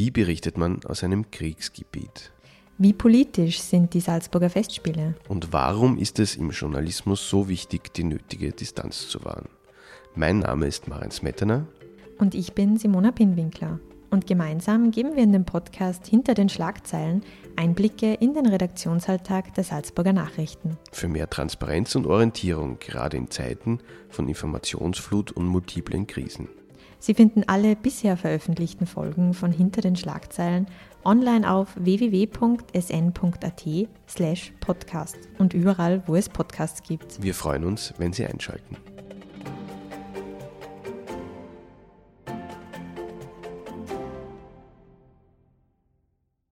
Wie berichtet man aus einem Kriegsgebiet? Wie politisch sind die Salzburger Festspiele? Und warum ist es im Journalismus so wichtig, die nötige Distanz zu wahren? Mein Name ist Maren Smetana. Und ich bin Simona Pinwinkler. Und gemeinsam geben wir in dem Podcast Hinter den Schlagzeilen Einblicke in den Redaktionsalltag der Salzburger Nachrichten. Für mehr Transparenz und Orientierung, gerade in Zeiten von Informationsflut und multiplen Krisen. Sie finden alle bisher veröffentlichten Folgen von Hinter den Schlagzeilen online auf www.sn.at slash podcast und überall, wo es Podcasts gibt. Wir freuen uns, wenn Sie einschalten.